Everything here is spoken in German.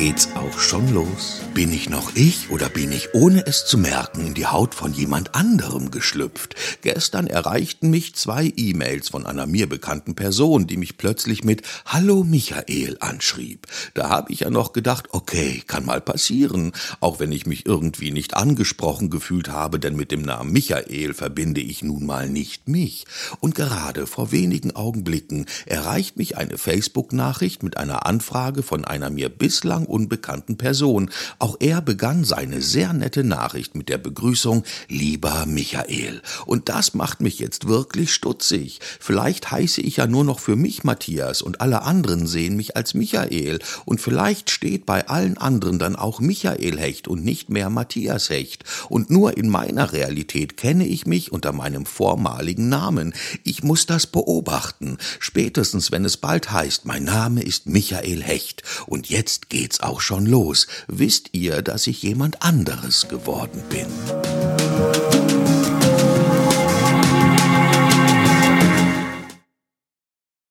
geht's auch schon los. Bin ich noch ich oder bin ich, ohne es zu merken, in die Haut von jemand anderem geschlüpft? Gestern erreichten mich zwei E-Mails von einer mir bekannten Person, die mich plötzlich mit Hallo Michael anschrieb. Da habe ich ja noch gedacht, okay, kann mal passieren, auch wenn ich mich irgendwie nicht angesprochen gefühlt habe, denn mit dem Namen Michael verbinde ich nun mal nicht mich. Und gerade vor wenigen Augenblicken erreicht mich eine Facebook-Nachricht mit einer Anfrage von einer mir bislang unbekannten Person, auch er begann seine sehr nette Nachricht mit der Begrüßung Lieber Michael. Und das macht mich jetzt wirklich stutzig. Vielleicht heiße ich ja nur noch für mich Matthias und alle anderen sehen mich als Michael. Und vielleicht steht bei allen anderen dann auch Michael Hecht und nicht mehr Matthias Hecht. Und nur in meiner Realität kenne ich mich unter meinem vormaligen Namen. Ich muss das beobachten. Spätestens, wenn es bald heißt, mein Name ist Michael Hecht. Und jetzt geht's auch schon los. Wisst ihr, dass ich jemand anderes geworden bin.